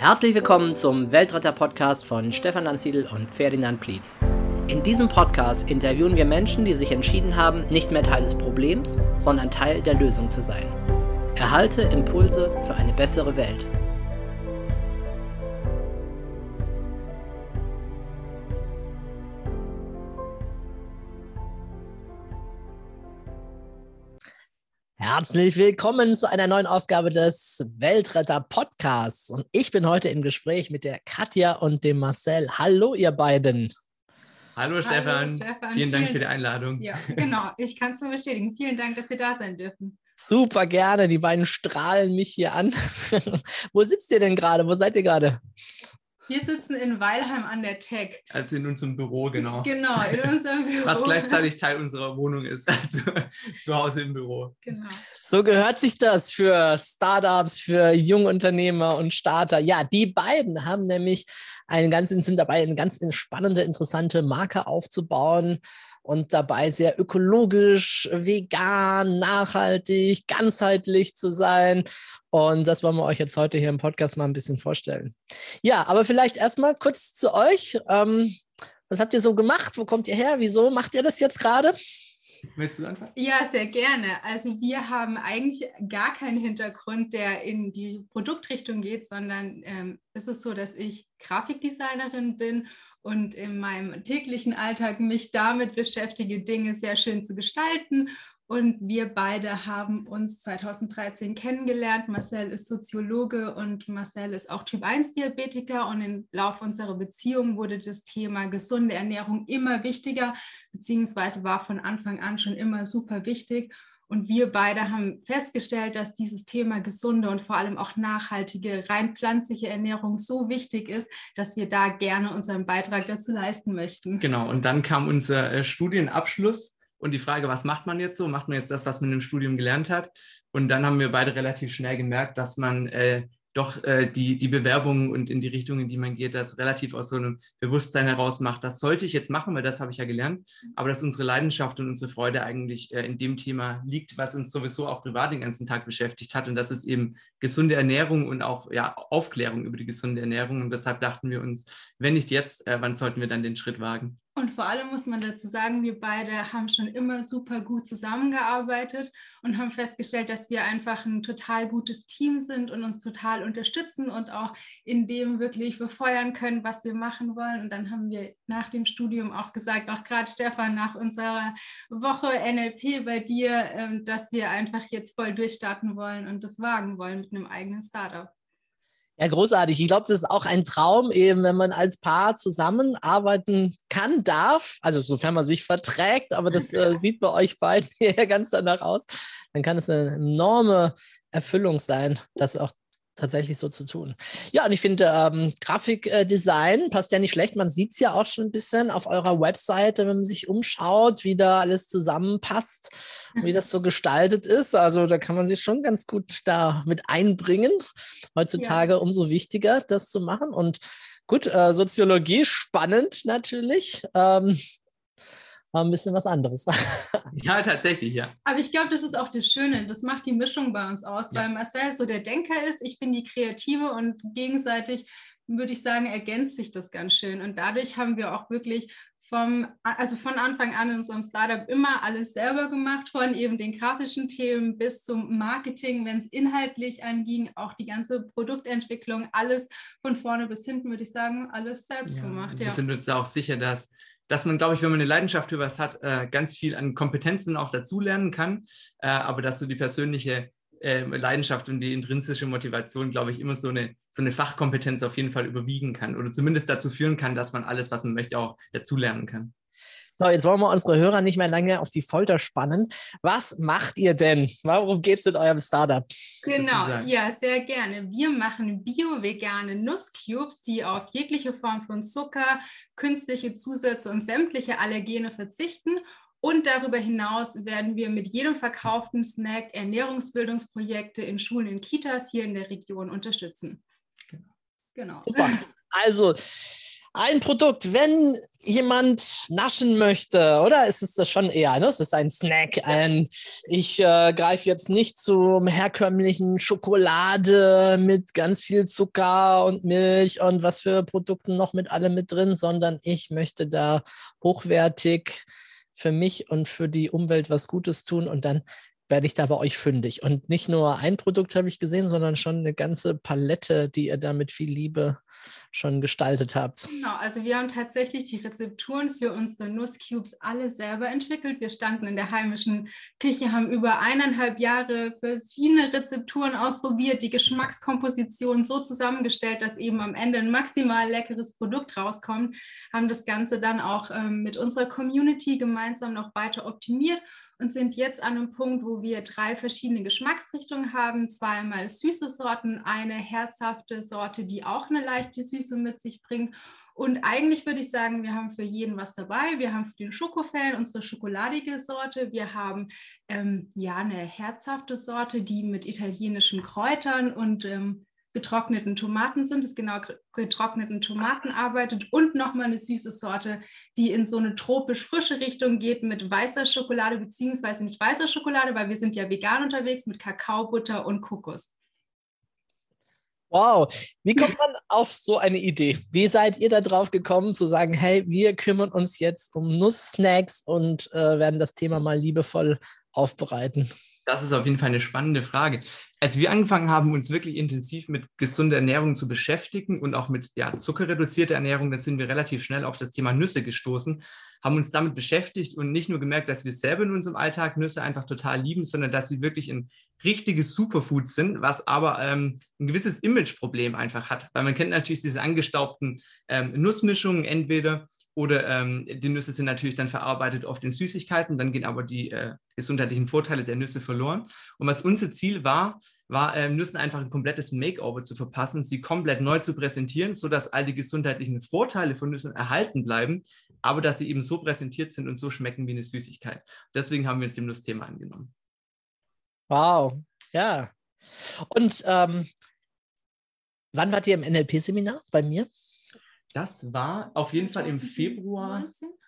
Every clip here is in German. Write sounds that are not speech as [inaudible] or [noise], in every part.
Herzlich willkommen zum Weltretter-Podcast von Stefan Lanziedl und Ferdinand Plietz. In diesem Podcast interviewen wir Menschen, die sich entschieden haben, nicht mehr Teil des Problems, sondern Teil der Lösung zu sein. Erhalte Impulse für eine bessere Welt. Herzlich willkommen zu einer neuen Ausgabe des Weltretter Podcasts. Und ich bin heute im Gespräch mit der Katja und dem Marcel. Hallo, ihr beiden. Hallo, Hallo Stefan. Stefan. Vielen Dank für die Einladung. Ja, genau. Ich kann es nur bestätigen. Vielen Dank, dass wir da sein dürfen. Super gerne. Die beiden strahlen mich hier an. [laughs] Wo sitzt ihr denn gerade? Wo seid ihr gerade? Wir sitzen in Weilheim an der Tech. Also in unserem Büro, genau. Genau, in [laughs] unserem Büro. Was gleichzeitig Teil unserer Wohnung ist, also [laughs] zu Hause im Büro. Genau. So gehört sich das für Startups, für Jungunternehmer und Starter. Ja, die beiden haben nämlich einen ganz, sind dabei, eine ganz spannende, interessante Marke aufzubauen und dabei sehr ökologisch, vegan, nachhaltig, ganzheitlich zu sein. Und das wollen wir euch jetzt heute hier im Podcast mal ein bisschen vorstellen. Ja, aber vielleicht erstmal kurz zu euch. Ähm, was habt ihr so gemacht? Wo kommt ihr her? Wieso macht ihr das jetzt gerade? Möchtest du anfangen? Ja, sehr gerne. Also wir haben eigentlich gar keinen Hintergrund, der in die Produktrichtung geht, sondern ähm, es ist so, dass ich Grafikdesignerin bin und in meinem täglichen Alltag mich damit beschäftige, Dinge sehr schön zu gestalten. Und wir beide haben uns 2013 kennengelernt. Marcel ist Soziologe und Marcel ist auch Typ-1-Diabetiker. Und im Laufe unserer Beziehung wurde das Thema gesunde Ernährung immer wichtiger, beziehungsweise war von Anfang an schon immer super wichtig. Und wir beide haben festgestellt, dass dieses Thema gesunde und vor allem auch nachhaltige, rein pflanzliche Ernährung so wichtig ist, dass wir da gerne unseren Beitrag dazu leisten möchten. Genau, und dann kam unser äh, Studienabschluss und die Frage, was macht man jetzt so? Macht man jetzt das, was man im Studium gelernt hat? Und dann haben wir beide relativ schnell gemerkt, dass man äh, doch äh, die, die Bewerbung und in die Richtung, in die man geht, das relativ aus so einem Bewusstsein heraus macht. Das sollte ich jetzt machen, weil das habe ich ja gelernt. Aber dass unsere Leidenschaft und unsere Freude eigentlich äh, in dem Thema liegt, was uns sowieso auch privat den ganzen Tag beschäftigt hat. Und das ist eben gesunde Ernährung und auch ja, Aufklärung über die gesunde Ernährung. Und deshalb dachten wir uns, wenn nicht jetzt, äh, wann sollten wir dann den Schritt wagen? Und vor allem muss man dazu sagen, wir beide haben schon immer super gut zusammengearbeitet und haben festgestellt, dass wir einfach ein total gutes Team sind und uns total unterstützen und auch in dem wirklich befeuern können, was wir machen wollen. Und dann haben wir nach dem Studium auch gesagt, auch gerade Stefan, nach unserer Woche NLP bei dir, ähm, dass wir einfach jetzt voll durchstarten wollen und das wagen wollen mit einem eigenen Startup. Ja, großartig. Ich glaube, das ist auch ein Traum, eben wenn man als Paar zusammenarbeiten kann, darf, also sofern man sich verträgt, aber das äh, sieht bei euch beiden [laughs] hier ganz danach aus, dann kann es eine enorme Erfüllung sein, das auch tatsächlich so zu tun. Ja, und ich finde, ähm, Grafikdesign äh, passt ja nicht schlecht. Man sieht es ja auch schon ein bisschen auf eurer Webseite, wenn man sich umschaut, wie da alles zusammenpasst, wie das so gestaltet ist. Also da kann man sich schon ganz gut da mit einbringen. Heutzutage ja. umso wichtiger, das zu machen. Und gut, äh, Soziologie spannend natürlich. Ähm, war ein bisschen was anderes. [laughs] ja, tatsächlich, ja. Aber ich glaube, das ist auch das Schöne. Das macht die Mischung bei uns aus, ja. weil Marcel so der Denker ist, ich bin die Kreative und gegenseitig würde ich sagen, ergänzt sich das ganz schön. Und dadurch haben wir auch wirklich vom, also von Anfang an in unserem Startup immer alles selber gemacht, von eben den grafischen Themen bis zum Marketing, wenn es inhaltlich anging, auch die ganze Produktentwicklung, alles von vorne bis hinten, würde ich sagen, alles selbst ja, gemacht. Wir ja. sind uns da auch sicher, dass dass man, glaube ich, wenn man eine Leidenschaft für was hat, äh, ganz viel an Kompetenzen auch dazulernen kann, äh, aber dass so die persönliche äh, Leidenschaft und die intrinsische Motivation, glaube ich, immer so eine, so eine Fachkompetenz auf jeden Fall überwiegen kann oder zumindest dazu führen kann, dass man alles, was man möchte, auch dazulernen kann. So, jetzt wollen wir unsere Hörer nicht mehr lange auf die Folter spannen. Was macht ihr denn? Warum geht es in eurem Startup? Genau, ja, sehr gerne. Wir machen bio-vegane Nusscubes, die auf jegliche Form von Zucker, künstliche Zusätze und sämtliche Allergene verzichten. Und darüber hinaus werden wir mit jedem verkauften Snack Ernährungsbildungsprojekte in Schulen und Kitas hier in der Region unterstützen. Genau. Super. [laughs] Also, ein Produkt, wenn jemand naschen möchte, oder ist es das schon eher? Ne? Es ist ein Snack. Ein, ich äh, greife jetzt nicht zum herkömmlichen Schokolade mit ganz viel Zucker und Milch und was für Produkte noch mit allem mit drin, sondern ich möchte da hochwertig für mich und für die Umwelt was Gutes tun und dann werde ich da bei euch fündig. Und nicht nur ein Produkt habe ich gesehen, sondern schon eine ganze Palette, die ihr da mit viel Liebe schon gestaltet habt. Genau, also wir haben tatsächlich die Rezepturen für unsere Nusscubes alle selber entwickelt. Wir standen in der heimischen Küche, haben über eineinhalb Jahre verschiedene Rezepturen ausprobiert, die Geschmackskomposition so zusammengestellt, dass eben am Ende ein maximal leckeres Produkt rauskommt, haben das Ganze dann auch ähm, mit unserer Community gemeinsam noch weiter optimiert und sind jetzt an einem Punkt, wo wir drei verschiedene Geschmacksrichtungen haben. Zweimal süße Sorten, eine herzhafte Sorte, die auch eine leichte Süße mit sich bringt. Und eigentlich würde ich sagen, wir haben für jeden was dabei. Wir haben für den Schokofan unsere schokoladige Sorte. Wir haben ähm, ja eine herzhafte Sorte, die mit italienischen Kräutern und ähm, getrockneten Tomaten sind, es genau getrockneten Tomaten arbeitet und nochmal eine süße Sorte, die in so eine tropisch frische Richtung geht mit weißer Schokolade, beziehungsweise nicht weißer Schokolade, weil wir sind ja vegan unterwegs, mit Kakaobutter und Kokos. Wow, wie kommt man auf so eine Idee? Wie seid ihr da drauf gekommen zu sagen, hey, wir kümmern uns jetzt um Nusssnacks und äh, werden das Thema mal liebevoll aufbereiten? Das ist auf jeden Fall eine spannende Frage. Als wir angefangen haben, uns wirklich intensiv mit gesunder Ernährung zu beschäftigen und auch mit ja, zuckerreduzierter Ernährung, da sind wir relativ schnell auf das Thema Nüsse gestoßen, haben uns damit beschäftigt und nicht nur gemerkt, dass wir selber in unserem Alltag Nüsse einfach total lieben, sondern dass sie wirklich ein richtiges Superfood sind, was aber ähm, ein gewisses Imageproblem einfach hat. Weil man kennt natürlich diese angestaubten ähm, Nussmischungen entweder oder ähm, die Nüsse sind natürlich dann verarbeitet oft in Süßigkeiten, dann gehen aber die äh, gesundheitlichen Vorteile der Nüsse verloren. Und was unser Ziel war, war äh, Nüssen einfach ein komplettes Makeover zu verpassen, sie komplett neu zu präsentieren, sodass all die gesundheitlichen Vorteile von Nüssen erhalten bleiben, aber dass sie eben so präsentiert sind und so schmecken wie eine Süßigkeit. Deswegen haben wir uns dem Nussthema angenommen. Wow, ja. Und ähm, wann wart ihr im NLP-Seminar bei mir? Das war auf jeden Fall im Februar.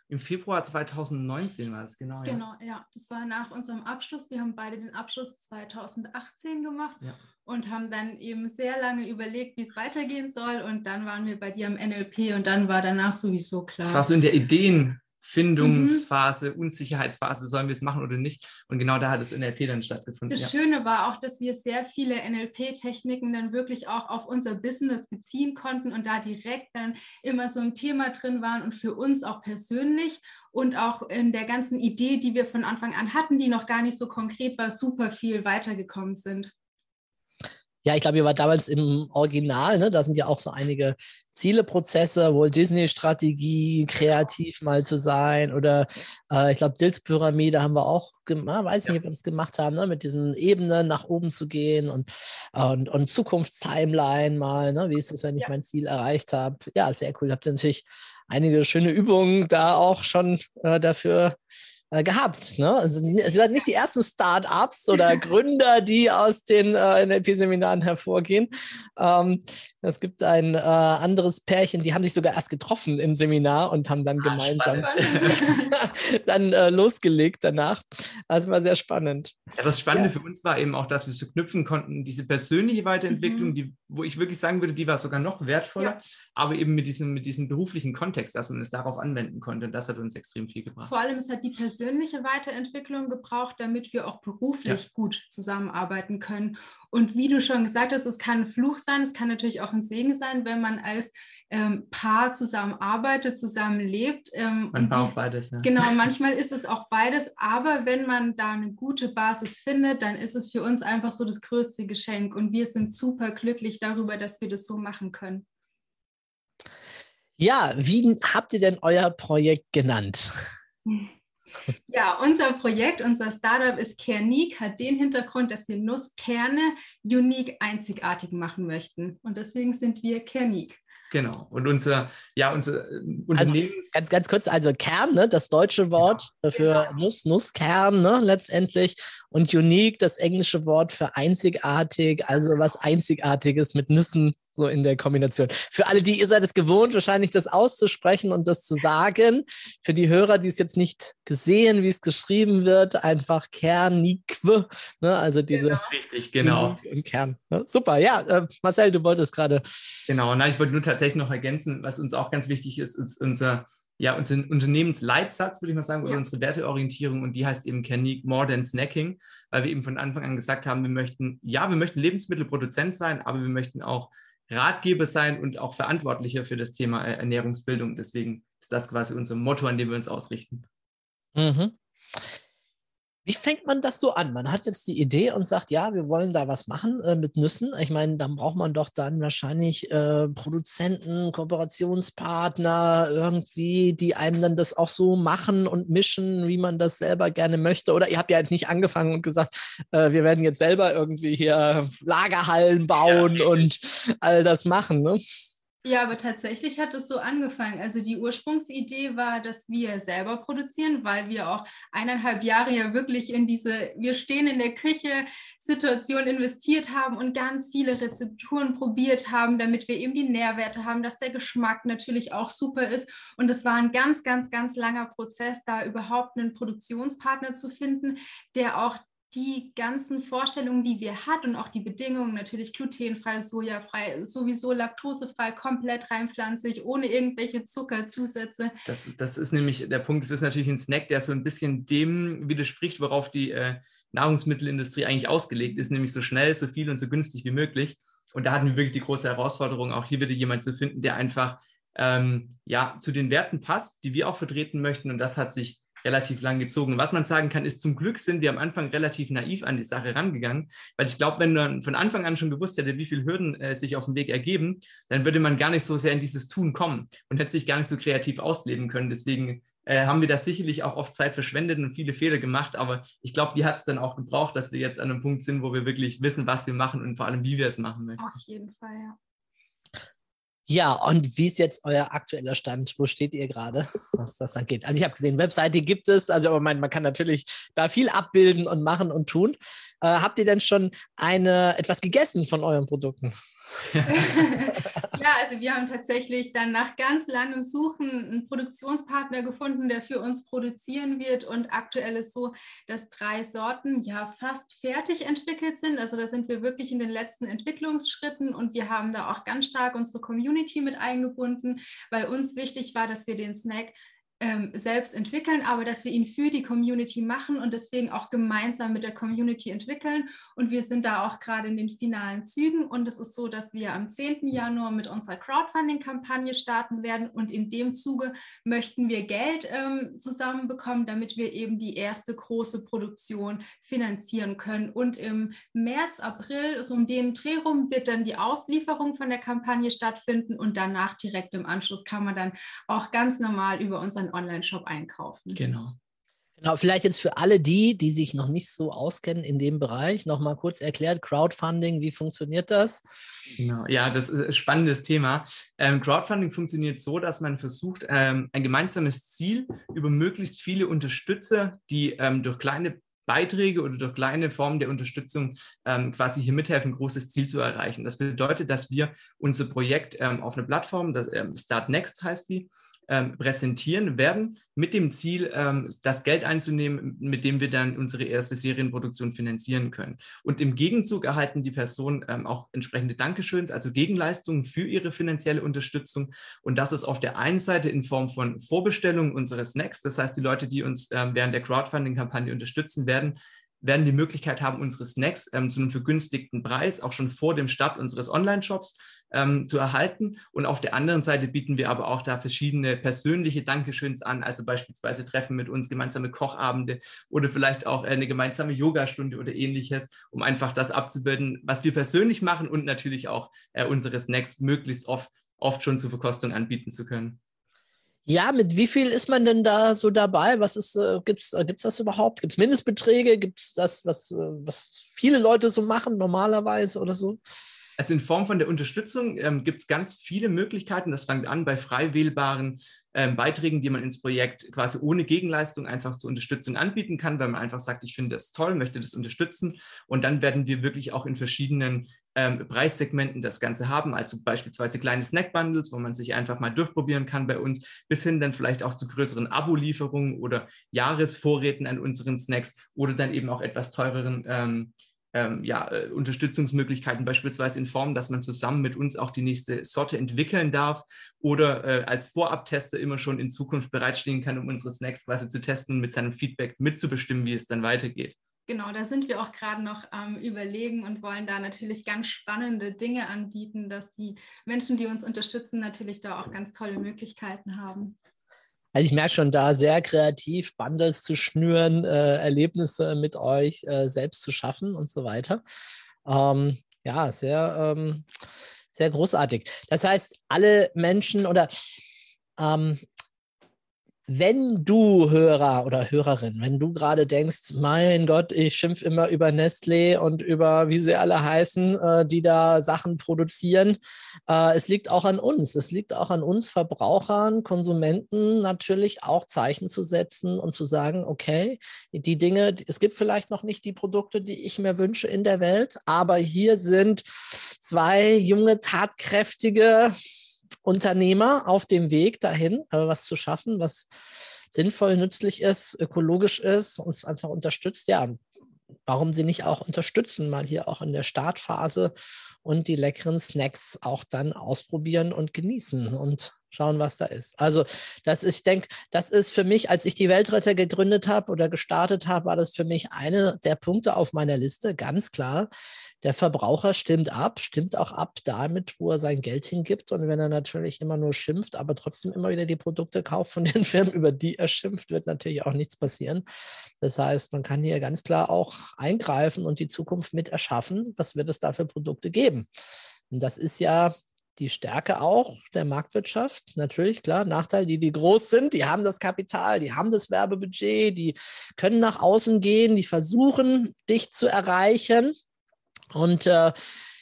Im Februar 2019 war es, genau. Genau, ja. ja. Das war nach unserem Abschluss. Wir haben beide den Abschluss 2018 gemacht ja. und haben dann eben sehr lange überlegt, wie es weitergehen soll. Und dann waren wir bei dir am NLP und dann war danach sowieso klar. Das war so in der Ideen, Findungsphase, mhm. Unsicherheitsphase, sollen wir es machen oder nicht? Und genau da hat das NLP dann stattgefunden. Das ja. Schöne war auch, dass wir sehr viele NLP-Techniken dann wirklich auch auf unser Business beziehen konnten und da direkt dann immer so ein Thema drin waren und für uns auch persönlich und auch in der ganzen Idee, die wir von Anfang an hatten, die noch gar nicht so konkret war, super viel weitergekommen sind. Ja, ich glaube, ihr wart damals im Original, ne? Da sind ja auch so einige Zieleprozesse, wohl Disney-Strategie, kreativ mal zu sein oder äh, ich glaube, Dills-Pyramide haben wir auch gemacht, weiß nicht, ob wir das gemacht haben, ne? mit diesen Ebenen nach oben zu gehen und, und, und Zukunftstimeline mal, ne? wie ist es, wenn ich ja. mein Ziel erreicht habe. Ja, sehr cool. Habt ihr natürlich einige schöne Übungen da auch schon äh, dafür äh, gehabt. Ne? Also, Sie sind nicht die ersten Start-ups oder [laughs] Gründer, die aus den äh, NLP-Seminaren hervorgehen. Ähm, es gibt ein äh, anderes Pärchen, die haben sich sogar erst getroffen im Seminar und haben dann ah, gemeinsam [laughs] dann äh, losgelegt danach. Das war sehr spannend. Ja, das Spannende ja. für uns war eben auch, dass wir so knüpfen konnten, diese persönliche Weiterentwicklung, mhm. die, wo ich wirklich sagen würde, die war sogar noch wertvoller, ja. aber eben mit diesem, mit diesem beruflichen Kontext, dass man es darauf anwenden konnte. Und das hat uns extrem viel gebracht. Vor allem, es hat die persönliche Weiterentwicklung gebraucht, damit wir auch beruflich ja. gut zusammenarbeiten können. Und wie du schon gesagt hast, es kann ein Fluch sein, es kann natürlich auch ein Segen sein, wenn man als ähm, Paar zusammenarbeitet, zusammenlebt. Ähm, man braucht beides. Ja. Genau, [laughs] manchmal ist es auch beides, aber wenn man da eine gute Basis findet, dann ist es für uns einfach so das größte Geschenk und wir sind super glücklich darüber, dass wir das so machen können. Ja, wie habt ihr denn euer Projekt genannt? [laughs] Ja, unser Projekt, unser Startup ist Kernique, hat den Hintergrund, dass wir Nusskerne unique einzigartig machen möchten. Und deswegen sind wir Kernique. Genau. Und unser, ja, unser äh, Unternehmen. Also ganz, ganz kurz, also Kern, ne, das deutsche Wort genau. für genau. Nuss, Nusskern, ne, letztendlich. Und unique, das englische Wort für einzigartig, also was Einzigartiges mit Nüssen so in der Kombination. Für alle, die ihr seid es gewohnt, wahrscheinlich das auszusprechen und das zu sagen. Für die Hörer, die es jetzt nicht gesehen, wie es geschrieben wird, einfach Kernique, ne? also diese. Genau. Richtig, genau. Im Kern. Ne? Super, ja, äh, Marcel, du wolltest gerade. Genau, na, ich wollte nur tatsächlich noch ergänzen, was uns auch ganz wichtig ist, ist unser ja, unseren Unternehmensleitsatz, würde ich mal sagen, oder ja. unsere Werteorientierung und die heißt eben Canique More Than Snacking, weil wir eben von Anfang an gesagt haben, wir möchten, ja, wir möchten Lebensmittelproduzent sein, aber wir möchten auch Ratgeber sein und auch Verantwortlicher für das Thema Ernährungsbildung. Deswegen ist das quasi unser Motto, an dem wir uns ausrichten. Mhm. Wie fängt man das so an? Man hat jetzt die Idee und sagt, ja, wir wollen da was machen äh, mit Nüssen. Ich meine, dann braucht man doch dann wahrscheinlich äh, Produzenten, Kooperationspartner irgendwie, die einem dann das auch so machen und mischen, wie man das selber gerne möchte. Oder ihr habt ja jetzt nicht angefangen und gesagt, äh, wir werden jetzt selber irgendwie hier Lagerhallen bauen ja, und all das machen. Ne? Ja, aber tatsächlich hat es so angefangen. Also die Ursprungsidee war, dass wir selber produzieren, weil wir auch eineinhalb Jahre ja wirklich in diese, wir stehen in der Küche Situation investiert haben und ganz viele Rezepturen probiert haben, damit wir eben die Nährwerte haben, dass der Geschmack natürlich auch super ist. Und es war ein ganz, ganz, ganz langer Prozess, da überhaupt einen Produktionspartner zu finden, der auch die ganzen Vorstellungen, die wir hatten und auch die Bedingungen, natürlich glutenfrei, sojafrei, sowieso laktosefrei, komplett rein ohne irgendwelche Zuckerzusätze. Das, das ist nämlich der Punkt, es ist natürlich ein Snack, der so ein bisschen dem widerspricht, worauf die äh, Nahrungsmittelindustrie eigentlich ausgelegt ist, nämlich so schnell, so viel und so günstig wie möglich. Und da hatten wir wirklich die große Herausforderung, auch hier wieder jemand zu finden, der einfach ähm, ja, zu den Werten passt, die wir auch vertreten möchten. Und das hat sich relativ lang gezogen. Was man sagen kann, ist, zum Glück sind wir am Anfang relativ naiv an die Sache rangegangen, weil ich glaube, wenn man von Anfang an schon gewusst hätte, wie viele Hürden äh, sich auf dem Weg ergeben, dann würde man gar nicht so sehr in dieses Tun kommen und hätte sich gar nicht so kreativ ausleben können. Deswegen äh, haben wir da sicherlich auch oft Zeit verschwendet und viele Fehler gemacht, aber ich glaube, die hat es dann auch gebraucht, dass wir jetzt an einem Punkt sind, wo wir wirklich wissen, was wir machen und vor allem, wie wir es machen möchten. Auf jeden Fall, ja. Ja, und wie ist jetzt euer aktueller Stand? Wo steht ihr gerade, [laughs] was das angeht? Also ich habe gesehen, Webseite gibt es, also aber man, man kann natürlich da viel abbilden und machen und tun. Äh, habt ihr denn schon eine, etwas gegessen von euren Produkten? [laughs] [laughs] ja, also wir haben tatsächlich dann nach ganz langem Suchen einen Produktionspartner gefunden, der für uns produzieren wird. Und aktuell ist so, dass drei Sorten ja fast fertig entwickelt sind. Also da sind wir wirklich in den letzten Entwicklungsschritten und wir haben da auch ganz stark unsere Community mit eingebunden, weil uns wichtig war, dass wir den Snack ähm, selbst entwickeln, aber dass wir ihn für die Community machen und deswegen auch gemeinsam mit der Community entwickeln. Und wir sind da auch gerade in den finalen Zügen. Und es ist so, dass wir am 10. Januar mit unserer Crowdfunding-Kampagne starten werden. Und in dem Zuge möchten wir Geld ähm, zusammenbekommen, damit wir eben die erste große Produktion finanzieren können. Und im März, April, so um den Dreh rum, wird dann die Auslieferung von der Kampagne stattfinden. Und danach direkt im Anschluss kann man dann auch ganz normal über unseren Online-Shop einkaufen. Genau. Genau, vielleicht jetzt für alle die, die sich noch nicht so auskennen in dem Bereich, nochmal kurz erklärt, Crowdfunding, wie funktioniert das? Genau, ja, das ist ein spannendes Thema. Ähm, Crowdfunding funktioniert so, dass man versucht, ähm, ein gemeinsames Ziel über möglichst viele Unterstützer, die ähm, durch kleine Beiträge oder durch kleine Formen der Unterstützung ähm, quasi hier mithelfen, ein großes Ziel zu erreichen. Das bedeutet, dass wir unser Projekt ähm, auf einer Plattform, das, ähm, Start Next heißt die, ähm, präsentieren werden, mit dem Ziel, ähm, das Geld einzunehmen, mit dem wir dann unsere erste Serienproduktion finanzieren können. Und im Gegenzug erhalten die Personen ähm, auch entsprechende Dankeschöns, also Gegenleistungen für ihre finanzielle Unterstützung. Und das ist auf der einen Seite in Form von Vorbestellungen unseres Snacks. Das heißt, die Leute, die uns ähm, während der Crowdfunding-Kampagne unterstützen werden, werden die Möglichkeit haben, unsere Snacks ähm, zu einem vergünstigten Preis auch schon vor dem Start unseres Online-Shops ähm, zu erhalten. Und auf der anderen Seite bieten wir aber auch da verschiedene persönliche Dankeschöns an, also beispielsweise Treffen mit uns, gemeinsame Kochabende oder vielleicht auch eine gemeinsame Yogastunde oder ähnliches, um einfach das abzubilden, was wir persönlich machen und natürlich auch äh, unsere Snacks möglichst oft, oft schon zur Verkostung anbieten zu können. Ja, mit wie viel ist man denn da so dabei? Was ist, äh, gibt's, äh, gibt's das überhaupt? Gibt es Mindestbeträge? Gibt es das, was, äh, was viele Leute so machen normalerweise oder so? Also in Form von der Unterstützung ähm, gibt es ganz viele Möglichkeiten. Das fängt an bei frei wählbaren ähm, Beiträgen, die man ins Projekt quasi ohne Gegenleistung einfach zur Unterstützung anbieten kann, weil man einfach sagt, ich finde das toll, möchte das unterstützen. Und dann werden wir wirklich auch in verschiedenen ähm, Preissegmenten das Ganze haben, also beispielsweise kleine Snack-Bundles, wo man sich einfach mal durchprobieren kann bei uns, bis hin dann vielleicht auch zu größeren Abo-Lieferungen oder Jahresvorräten an unseren Snacks oder dann eben auch etwas teureren ähm, ähm, ja, äh, Unterstützungsmöglichkeiten, beispielsweise in Form, dass man zusammen mit uns auch die nächste Sorte entwickeln darf oder äh, als Vorabtester immer schon in Zukunft bereitstehen kann, um unsere Snacks quasi zu testen und mit seinem Feedback mitzubestimmen, wie es dann weitergeht. Genau, da sind wir auch gerade noch am ähm, Überlegen und wollen da natürlich ganz spannende Dinge anbieten, dass die Menschen, die uns unterstützen, natürlich da auch ganz tolle Möglichkeiten haben. Also ich merke schon da sehr kreativ, Bundles zu schnüren, äh, Erlebnisse mit euch äh, selbst zu schaffen und so weiter. Ähm, ja, sehr, ähm, sehr großartig. Das heißt, alle Menschen oder ähm, wenn du Hörer oder Hörerin, wenn du gerade denkst, mein Gott, ich schimpf immer über Nestlé und über wie sie alle heißen, äh, die da Sachen produzieren, äh, es liegt auch an uns. Es liegt auch an uns Verbrauchern, Konsumenten natürlich auch Zeichen zu setzen und zu sagen, okay, die Dinge, es gibt vielleicht noch nicht die Produkte, die ich mir wünsche in der Welt, aber hier sind zwei junge, tatkräftige Unternehmer auf dem Weg dahin, äh, was zu schaffen, was sinnvoll, nützlich ist, ökologisch ist, uns einfach unterstützt. Ja, warum sie nicht auch unterstützen, mal hier auch in der Startphase und die leckeren Snacks auch dann ausprobieren und genießen und schauen, was da ist. Also, das ist, ich denke, das ist für mich, als ich die Weltretter gegründet habe oder gestartet habe, war das für mich eine der Punkte auf meiner Liste, ganz klar. Der Verbraucher stimmt ab, stimmt auch ab damit, wo er sein Geld hingibt. Und wenn er natürlich immer nur schimpft, aber trotzdem immer wieder die Produkte kauft von den [laughs] Firmen, über die er schimpft, wird natürlich auch nichts passieren. Das heißt, man kann hier ganz klar auch eingreifen und die Zukunft mit erschaffen. Was wird es da für Produkte geben? Und das ist ja die Stärke auch der Marktwirtschaft. Natürlich, klar, Nachteil, die, die groß sind, die haben das Kapital, die haben das Werbebudget, die können nach außen gehen, die versuchen, dich zu erreichen. Und äh,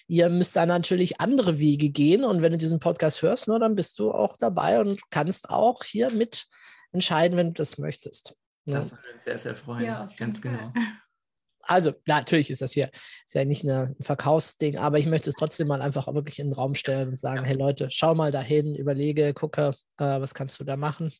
ihr müsst da natürlich andere Wege gehen. Und wenn du diesen Podcast hörst, nur, dann bist du auch dabei und kannst auch hier mit entscheiden, wenn du das möchtest. Das würde uns sehr, sehr freuen. Ja, ganz genau. Also, natürlich ist das hier ist ja nicht eine, ein Verkaufsding, aber ich möchte es trotzdem mal einfach wirklich in den Raum stellen und sagen: ja. Hey Leute, schau mal dahin, überlege, gucke, äh, was kannst du da machen.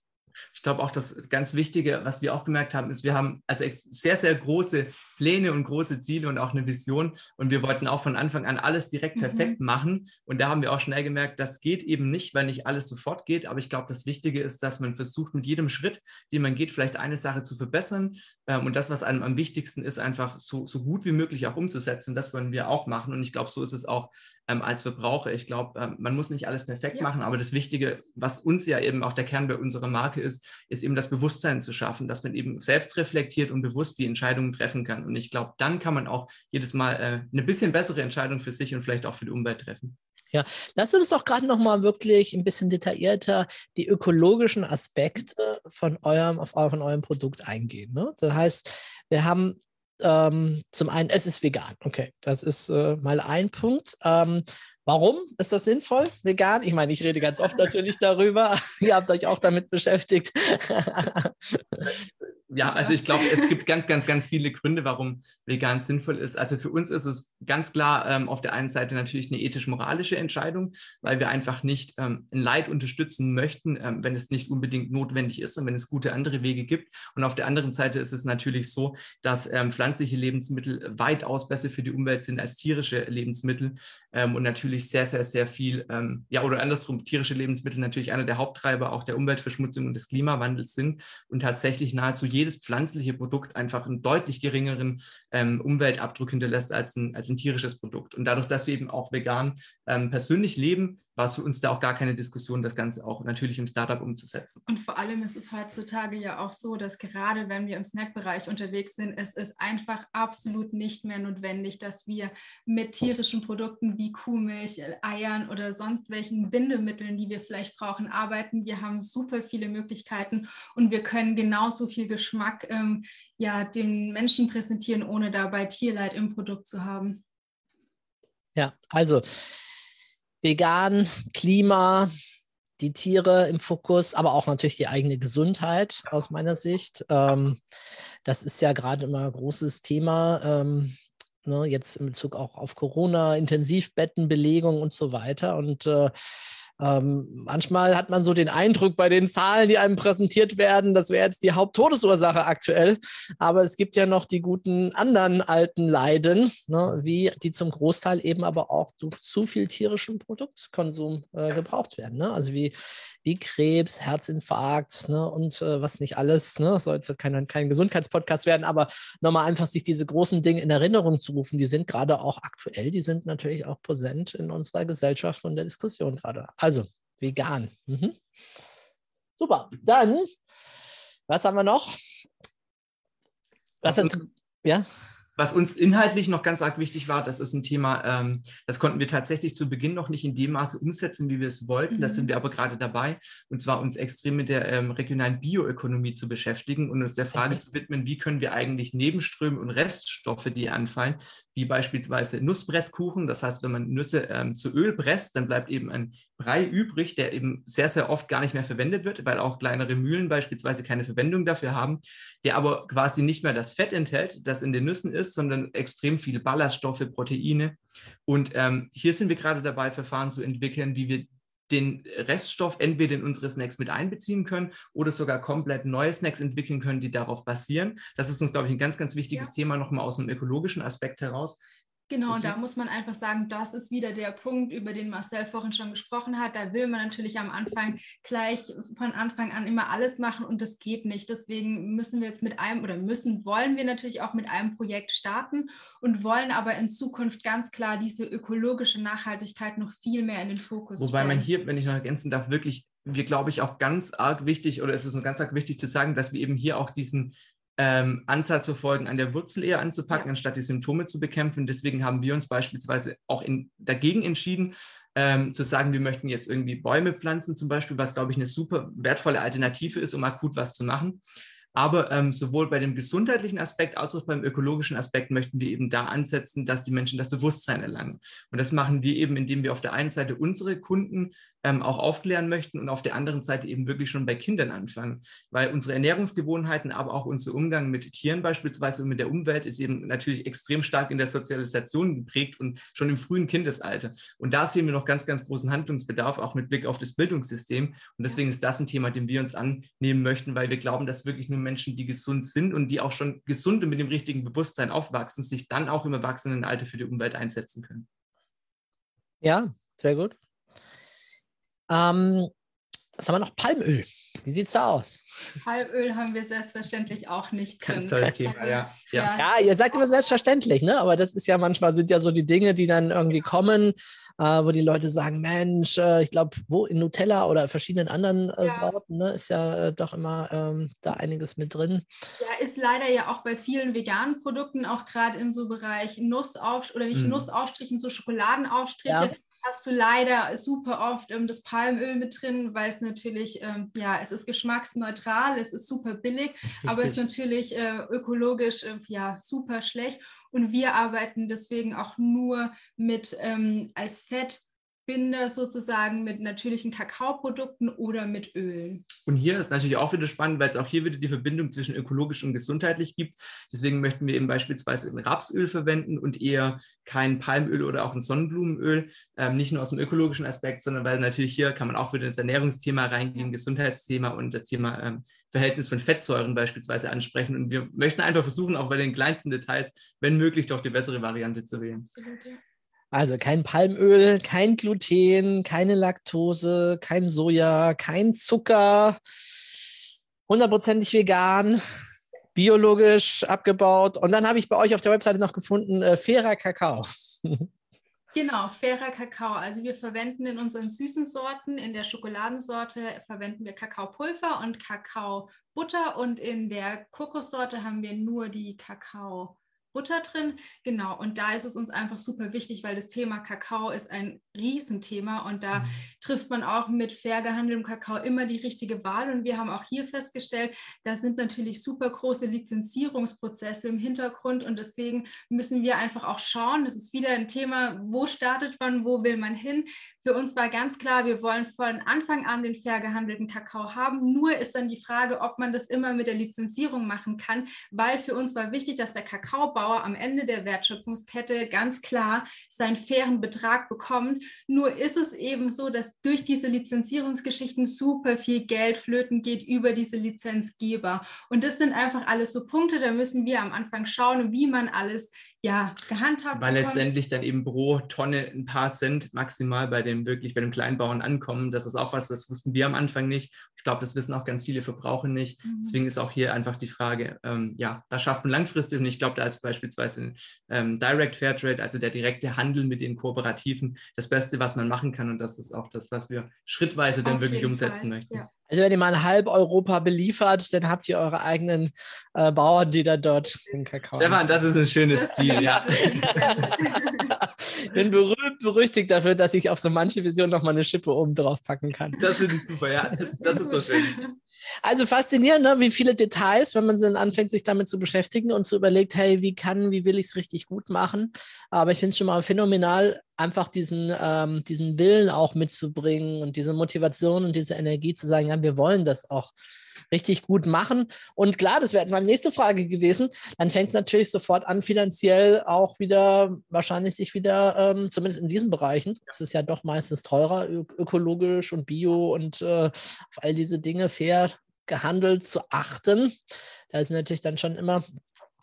Ich glaube auch, das ist ganz Wichtige, was wir auch gemerkt haben, ist, wir haben also sehr, sehr große Pläne und große Ziele und auch eine Vision. Und wir wollten auch von Anfang an alles direkt mhm. perfekt machen. Und da haben wir auch schnell gemerkt, das geht eben nicht, weil nicht alles sofort geht. Aber ich glaube, das Wichtige ist, dass man versucht, mit jedem Schritt, den man geht, vielleicht eine Sache zu verbessern. Ähm, und das, was einem am wichtigsten ist, einfach so, so gut wie möglich auch umzusetzen. Das wollen wir auch machen. Und ich glaube, so ist es auch ähm, als Verbraucher. Ich glaube, ähm, man muss nicht alles perfekt ja. machen. Aber das Wichtige, was uns ja eben auch der Kern bei unserer Marke ist, ist eben das Bewusstsein zu schaffen, dass man eben selbst reflektiert und bewusst die Entscheidungen treffen kann. Und ich glaube, dann kann man auch jedes Mal äh, eine bisschen bessere Entscheidung für sich und vielleicht auch für die Umwelt treffen. Ja, lass uns doch gerade nochmal wirklich ein bisschen detaillierter die ökologischen Aspekte von eurem, auf, von eurem Produkt eingehen. Ne? Das heißt, wir haben ähm, zum einen, es ist vegan. Okay, das ist äh, mal ein Punkt. Ähm, warum ist das sinnvoll, vegan? Ich meine, ich rede ganz oft natürlich darüber. [laughs] Ihr habt euch auch damit beschäftigt. [laughs] Ja, also ich glaube, es gibt ganz, ganz, ganz viele Gründe, warum vegan sinnvoll ist. Also für uns ist es ganz klar ähm, auf der einen Seite natürlich eine ethisch-moralische Entscheidung, weil wir einfach nicht ähm, ein Leid unterstützen möchten, ähm, wenn es nicht unbedingt notwendig ist und wenn es gute andere Wege gibt. Und auf der anderen Seite ist es natürlich so, dass ähm, pflanzliche Lebensmittel weitaus besser für die Umwelt sind als tierische Lebensmittel ähm, und natürlich sehr, sehr, sehr viel, ähm, ja, oder andersrum, tierische Lebensmittel natürlich einer der Haupttreiber auch der Umweltverschmutzung und des Klimawandels sind und tatsächlich nahezu jede jedes pflanzliche Produkt einfach einen deutlich geringeren ähm, Umweltabdruck hinterlässt als ein, als ein tierisches Produkt. Und dadurch, dass wir eben auch vegan ähm, persönlich leben, war es für uns da auch gar keine Diskussion, das Ganze auch natürlich im Startup umzusetzen. Und vor allem ist es heutzutage ja auch so, dass gerade wenn wir im Snackbereich unterwegs sind, es ist einfach absolut nicht mehr notwendig, dass wir mit tierischen Produkten wie Kuhmilch, Eiern oder sonst welchen Bindemitteln, die wir vielleicht brauchen, arbeiten. Wir haben super viele Möglichkeiten und wir können genauso viel Geschmack ähm, ja, den Menschen präsentieren, ohne dabei Tierleid im Produkt zu haben. Ja, also vegan, Klima, die Tiere im Fokus, aber auch natürlich die eigene Gesundheit aus meiner Sicht. Ähm, das ist ja gerade immer ein großes Thema. Ähm, Ne, jetzt in Bezug auch auf Corona, Intensivbettenbelegung und so weiter. Und äh, ähm, manchmal hat man so den Eindruck bei den Zahlen, die einem präsentiert werden, das wäre jetzt die Haupttodesursache aktuell. Aber es gibt ja noch die guten anderen alten Leiden, ne, wie die zum Großteil eben aber auch durch zu viel tierischen Produktkonsum äh, gebraucht werden. Ne? Also wie, wie Krebs, Herzinfarkt ne, und äh, was nicht alles. Ne? Soll jetzt kein, kein Gesundheitspodcast werden, aber nochmal einfach sich diese großen Dinge in Erinnerung zu rufen, die sind gerade auch aktuell, die sind natürlich auch präsent in unserer Gesellschaft und der Diskussion gerade. Also also, vegan. Mhm. Super. Dann, was haben wir noch? Was, was ist, ja? Was uns inhaltlich noch ganz arg wichtig war, das ist ein Thema, ähm, das konnten wir tatsächlich zu Beginn noch nicht in dem Maße umsetzen, wie wir es wollten. Mhm. Das sind wir aber gerade dabei, und zwar uns extrem mit der ähm, regionalen Bioökonomie zu beschäftigen und uns der Frage okay. zu widmen, wie können wir eigentlich Nebenströme und Reststoffe, die anfallen, wie beispielsweise Nusspresskuchen, das heißt, wenn man Nüsse ähm, zu Öl presst, dann bleibt eben ein Brei übrig, der eben sehr, sehr oft gar nicht mehr verwendet wird, weil auch kleinere Mühlen beispielsweise keine Verwendung dafür haben, der aber quasi nicht mehr das Fett enthält, das in den Nüssen ist, sondern extrem viele Ballaststoffe, Proteine. Und ähm, hier sind wir gerade dabei, Verfahren zu entwickeln, wie wir den Reststoff entweder in unsere Snacks mit einbeziehen können oder sogar komplett neue Snacks entwickeln können, die darauf basieren. Das ist uns, glaube ich, ein ganz, ganz wichtiges ja. Thema nochmal aus einem ökologischen Aspekt heraus. Genau, und da muss man einfach sagen, das ist wieder der Punkt, über den Marcel vorhin schon gesprochen hat. Da will man natürlich am Anfang gleich von Anfang an immer alles machen und das geht nicht. Deswegen müssen wir jetzt mit einem oder müssen, wollen wir natürlich auch mit einem Projekt starten und wollen aber in Zukunft ganz klar diese ökologische Nachhaltigkeit noch viel mehr in den Fokus Wobei stellen. man hier, wenn ich noch ergänzen darf, wirklich wir, glaube ich, auch ganz arg wichtig, oder es ist uns ganz arg wichtig zu sagen, dass wir eben hier auch diesen ähm, Ansatz verfolgen, an der Wurzel eher anzupacken, ja. anstatt die Symptome zu bekämpfen. Deswegen haben wir uns beispielsweise auch in, dagegen entschieden, ähm, zu sagen, wir möchten jetzt irgendwie Bäume pflanzen zum Beispiel, was, glaube ich, eine super wertvolle Alternative ist, um akut was zu machen. Aber ähm, sowohl bei dem gesundheitlichen Aspekt als auch beim ökologischen Aspekt möchten wir eben da ansetzen, dass die Menschen das Bewusstsein erlangen. Und das machen wir eben, indem wir auf der einen Seite unsere Kunden ähm, auch aufklären möchten und auf der anderen Seite eben wirklich schon bei Kindern anfangen. Weil unsere Ernährungsgewohnheiten, aber auch unser Umgang mit Tieren beispielsweise und mit der Umwelt ist eben natürlich extrem stark in der Sozialisation geprägt und schon im frühen Kindesalter. Und da sehen wir noch ganz, ganz großen Handlungsbedarf, auch mit Blick auf das Bildungssystem. Und deswegen ist das ein Thema, dem wir uns annehmen möchten, weil wir glauben, dass wirklich nur Menschen, die gesund sind und die auch schon gesund und mit dem richtigen Bewusstsein aufwachsen, sich dann auch im Erwachsenenalter für die Umwelt einsetzen können. Ja, sehr gut. Ähm, was haben wir noch? Palmöl. Wie sieht es da aus? Palmöl haben wir selbstverständlich auch nicht drin. Ganz tolles Thema, ja. Ja. ja, ihr sagt immer selbstverständlich, ne? aber das ist ja manchmal sind ja so die Dinge, die dann irgendwie kommen, äh, wo die Leute sagen, Mensch, äh, ich glaube, wo in Nutella oder verschiedenen anderen äh, ja. Sorten ne, ist ja äh, doch immer ähm, da einiges mit drin. Ja, ist leider ja auch bei vielen veganen Produkten, auch gerade in so Bereich Nussauf oder nicht mm. Nussaufstrichen, so Schokoladenaufstriche. Hast du leider super oft ähm, das Palmöl mit drin, weil es natürlich, ähm, ja, es ist geschmacksneutral, es ist super billig, Richtig. [laughs] aber es ist natürlich äh, ökologisch, äh, ja, super schlecht. Und wir arbeiten deswegen auch nur mit ähm, als Fett Binder sozusagen mit natürlichen Kakaoprodukten oder mit Ölen. Und hier ist natürlich auch wieder spannend, weil es auch hier wieder die Verbindung zwischen ökologisch und gesundheitlich gibt. Deswegen möchten wir eben beispielsweise ein Rapsöl verwenden und eher kein Palmöl oder auch ein Sonnenblumenöl. Ähm, nicht nur aus dem ökologischen Aspekt, sondern weil natürlich hier kann man auch wieder ins Ernährungsthema reingehen, Gesundheitsthema und das Thema ähm, Verhältnis von Fettsäuren beispielsweise ansprechen. Und wir möchten einfach versuchen, auch bei den kleinsten Details, wenn möglich, doch die bessere Variante zu wählen. Absolut, ja. Also kein Palmöl, kein Gluten, keine Laktose, kein Soja, kein Zucker, hundertprozentig vegan, [laughs] biologisch abgebaut. Und dann habe ich bei euch auf der Webseite noch gefunden, äh, fairer Kakao. [laughs] Genau, fairer Kakao. Also wir verwenden in unseren süßen Sorten, in der Schokoladensorte verwenden wir Kakaopulver und Kakaobutter und in der Kokossorte haben wir nur die Kakao. Butter drin. Genau, und da ist es uns einfach super wichtig, weil das Thema Kakao ist ein Riesenthema und da mhm. trifft man auch mit fair gehandeltem Kakao immer die richtige Wahl. Und wir haben auch hier festgestellt, da sind natürlich super große Lizenzierungsprozesse im Hintergrund und deswegen müssen wir einfach auch schauen, das ist wieder ein Thema, wo startet man, wo will man hin. Für uns war ganz klar, wir wollen von Anfang an den fair gehandelten Kakao haben. Nur ist dann die Frage, ob man das immer mit der Lizenzierung machen kann, weil für uns war wichtig, dass der Kakao Bauer am Ende der Wertschöpfungskette ganz klar seinen fairen Betrag bekommt. Nur ist es eben so, dass durch diese Lizenzierungsgeschichten super viel Geld flöten geht über diese Lizenzgeber. Und das sind einfach alles so Punkte, da müssen wir am Anfang schauen, wie man alles ja, gehandhabt Weil letztendlich dann eben pro Tonne ein paar Cent maximal bei dem wirklich bei dem Kleinbauern ankommen. Das ist auch was, das wussten wir am Anfang nicht. Ich glaube, das wissen auch ganz viele Verbraucher nicht. Mhm. Deswegen ist auch hier einfach die Frage, ähm, ja, was schafft man langfristig? Und ich glaube, da ist beispielsweise ähm, Direct Fairtrade, also der direkte Handel mit den Kooperativen, das Beste, was man machen kann. Und das ist auch das, was wir schrittweise dann Auf wirklich umsetzen Fall. möchten. Ja. Also wenn ihr mal halb Europa beliefert, dann habt ihr eure eigenen äh, Bauern, die dann dort den Kakao. Stefan, das ist ein schönes das Ziel, ja. Ich bin berühmt berüchtigt dafür, dass ich auf so manche Vision noch mal eine Schippe oben drauf packen kann. Das finde ich super, ja. Das, das, ist so schön. [laughs] Also faszinierend, ne? wie viele Details, wenn man dann anfängt, sich damit zu beschäftigen und zu überlegt, hey, wie kann, wie will ich es richtig gut machen? Aber ich finde es schon mal phänomenal, einfach diesen, ähm, diesen Willen auch mitzubringen und diese Motivation und diese Energie zu sagen, ja, wir wollen das auch richtig gut machen. Und klar, das wäre jetzt meine nächste Frage gewesen. Dann fängt es natürlich sofort an, finanziell auch wieder, wahrscheinlich sich wieder, ähm, zumindest in diesen Bereichen, es ist ja doch meistens teurer, ökologisch und bio und äh, auf all diese Dinge fair gehandelt zu achten. Da ist natürlich dann schon immer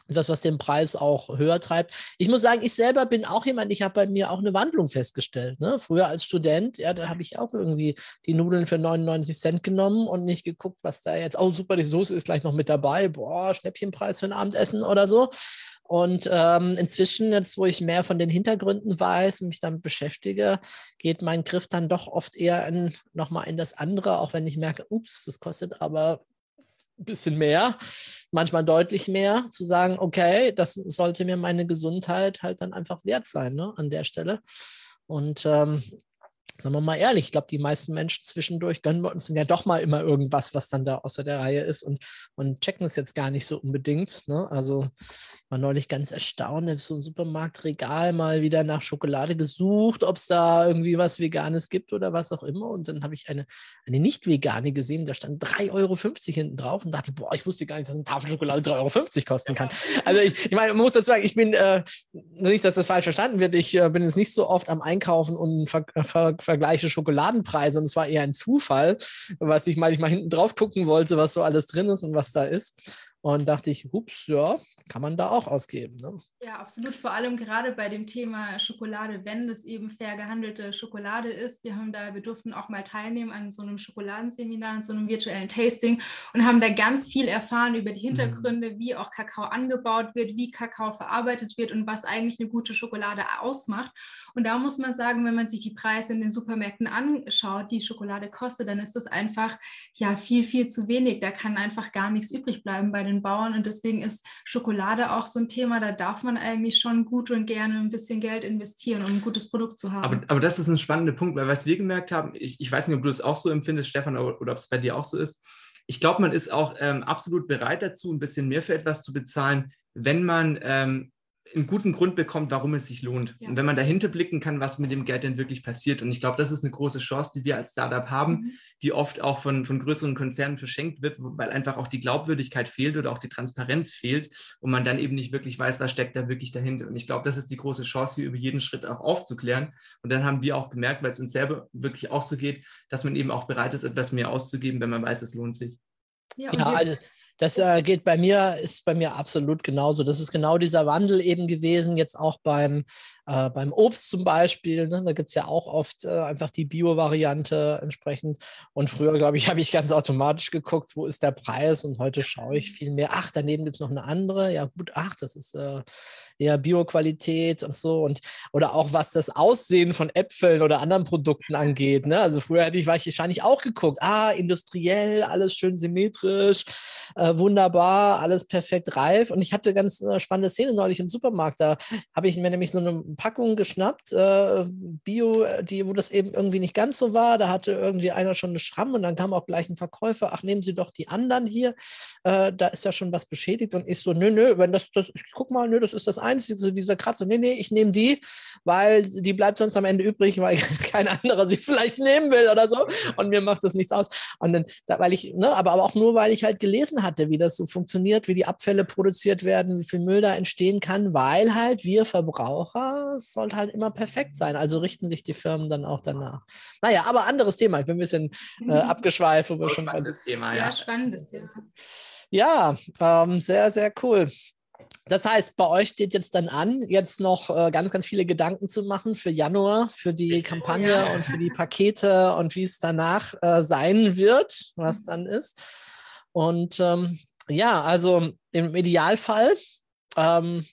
etwas, was den Preis auch höher treibt. Ich muss sagen, ich selber bin auch jemand, ich habe bei mir auch eine Wandlung festgestellt. Ne? Früher als Student, ja, da habe ich auch irgendwie die Nudeln für 99 Cent genommen und nicht geguckt, was da jetzt, oh super, die Soße ist gleich noch mit dabei, boah, Schnäppchenpreis für ein Abendessen oder so. Und ähm, inzwischen, jetzt wo ich mehr von den Hintergründen weiß und mich damit beschäftige, geht mein Griff dann doch oft eher nochmal in das andere, auch wenn ich merke, ups, das kostet aber bisschen mehr, manchmal deutlich mehr, zu sagen, okay, das sollte mir meine Gesundheit halt dann einfach wert sein ne, an der Stelle. Und ähm, sagen wir mal ehrlich, ich glaube, die meisten Menschen zwischendurch gönnen wir uns ja doch mal immer irgendwas, was dann da außer der Reihe ist und, und checken es jetzt gar nicht so unbedingt. Ne? Also war neulich ganz erstaunt, habe so ein Supermarktregal mal wieder nach Schokolade gesucht, ob es da irgendwie was Veganes gibt oder was auch immer. Und dann habe ich eine, eine nicht-vegane gesehen, da stand 3,50 Euro hinten drauf und dachte, boah, ich wusste gar nicht, dass eine Tafel Schokolade 3,50 Euro kosten kann. Also ich, ich meine, man muss dazu sagen, ich bin, äh, nicht, dass das falsch verstanden wird, ich äh, bin jetzt nicht so oft am Einkaufen und ver, ver vergleiche Schokoladenpreise und es war eher ein Zufall, was ich mal, ich mal hinten drauf gucken wollte, was so alles drin ist und was da ist. Und dachte ich, hups, ja, kann man da auch ausgeben. Ne? Ja, absolut. Vor allem gerade bei dem Thema Schokolade, wenn es eben fair gehandelte Schokolade ist. Wir haben da, wir durften auch mal teilnehmen an so einem Schokoladenseminar, an so einem virtuellen Tasting und haben da ganz viel erfahren über die. Hintergründe, mhm. wie auch Kakao angebaut wird, wie Kakao verarbeitet wird und was eigentlich eine gute Schokolade ausmacht. Und da muss man sagen, wenn man sich die Preise in den Supermärkten anschaut, die Schokolade kostet, dann ist das einfach ja viel, viel zu wenig. Da kann einfach gar nichts übrig bleiben bei den Bauern. Und deswegen ist Schokolade auch so ein Thema, da darf man eigentlich schon gut und gerne ein bisschen Geld investieren, um ein gutes Produkt zu haben. Aber, aber das ist ein spannender Punkt, weil was wir gemerkt haben, ich, ich weiß nicht, ob du es auch so empfindest, Stefan, oder, oder ob es bei dir auch so ist. Ich glaube, man ist auch ähm, absolut bereit dazu, ein bisschen mehr für etwas zu bezahlen, wenn man ähm, einen guten Grund bekommt, warum es sich lohnt. Ja. Und wenn man dahinter blicken kann, was mit dem Geld denn wirklich passiert. Und ich glaube, das ist eine große Chance, die wir als Startup haben, mhm. die oft auch von, von größeren Konzernen verschenkt wird, weil einfach auch die Glaubwürdigkeit fehlt oder auch die Transparenz fehlt und man dann eben nicht wirklich weiß, was steckt da wirklich dahinter. Und ich glaube, das ist die große Chance, hier über jeden Schritt auch aufzuklären. Und dann haben wir auch gemerkt, weil es uns selber wirklich auch so geht, dass man eben auch bereit ist, etwas mehr auszugeben, wenn man weiß, es lohnt sich. Ja, ja also das äh, geht bei mir, ist bei mir absolut genauso. Das ist genau dieser Wandel eben gewesen, jetzt auch beim, äh, beim Obst zum Beispiel. Ne? Da gibt es ja auch oft äh, einfach die Bio-Variante entsprechend. Und früher, glaube ich, [laughs] habe ich ganz automatisch geguckt, wo ist der Preis und heute schaue ich viel mehr, ach, daneben gibt es noch eine andere. Ja, gut, ach, das ist äh, eher Bio-Qualität und so. Und, oder auch was das Aussehen von Äpfeln oder anderen Produkten angeht. Ne? Also früher hätte ich wahrscheinlich auch geguckt, ah, industriell, alles schön symmetrisch. Äh, äh, wunderbar, alles perfekt reif. Und ich hatte ganz äh, spannende Szene neulich im Supermarkt. Da habe ich mir nämlich so eine Packung geschnappt, äh, Bio, die, wo das eben irgendwie nicht ganz so war. Da hatte irgendwie einer schon eine Schramm und dann kam auch gleich ein Verkäufer, ach, nehmen Sie doch die anderen hier. Äh, da ist ja schon was beschädigt. Und ich so, nö, nö, wenn das, das, ich guck mal, nö, das ist das Einzige, so dieser Kratzer. Nee, nee, ich nehme die, weil die bleibt sonst am Ende übrig, weil [laughs] kein anderer sie vielleicht nehmen will oder so. Und mir macht das nichts aus. Und dann, weil ich, ne, aber, aber auch nur, weil ich halt gelesen hatte, hatte, wie das so funktioniert, wie die Abfälle produziert werden, wie viel Müll da entstehen kann, weil halt wir Verbraucher, es sollte halt immer perfekt sein. Also richten sich die Firmen dann auch danach. Naja, aber anderes Thema. Ich bin ein bisschen äh, abgeschweift, wo wir schon. Spannendes Thema, ja. Ja, spannendes Thema. Ja, ähm, sehr, sehr cool. Das heißt, bei euch steht jetzt dann an, jetzt noch äh, ganz, ganz viele Gedanken zu machen für Januar, für die Kampagne ja. und für die Pakete und wie es danach äh, sein wird, was dann ist. Und ähm, ja, also im Idealfall ähm,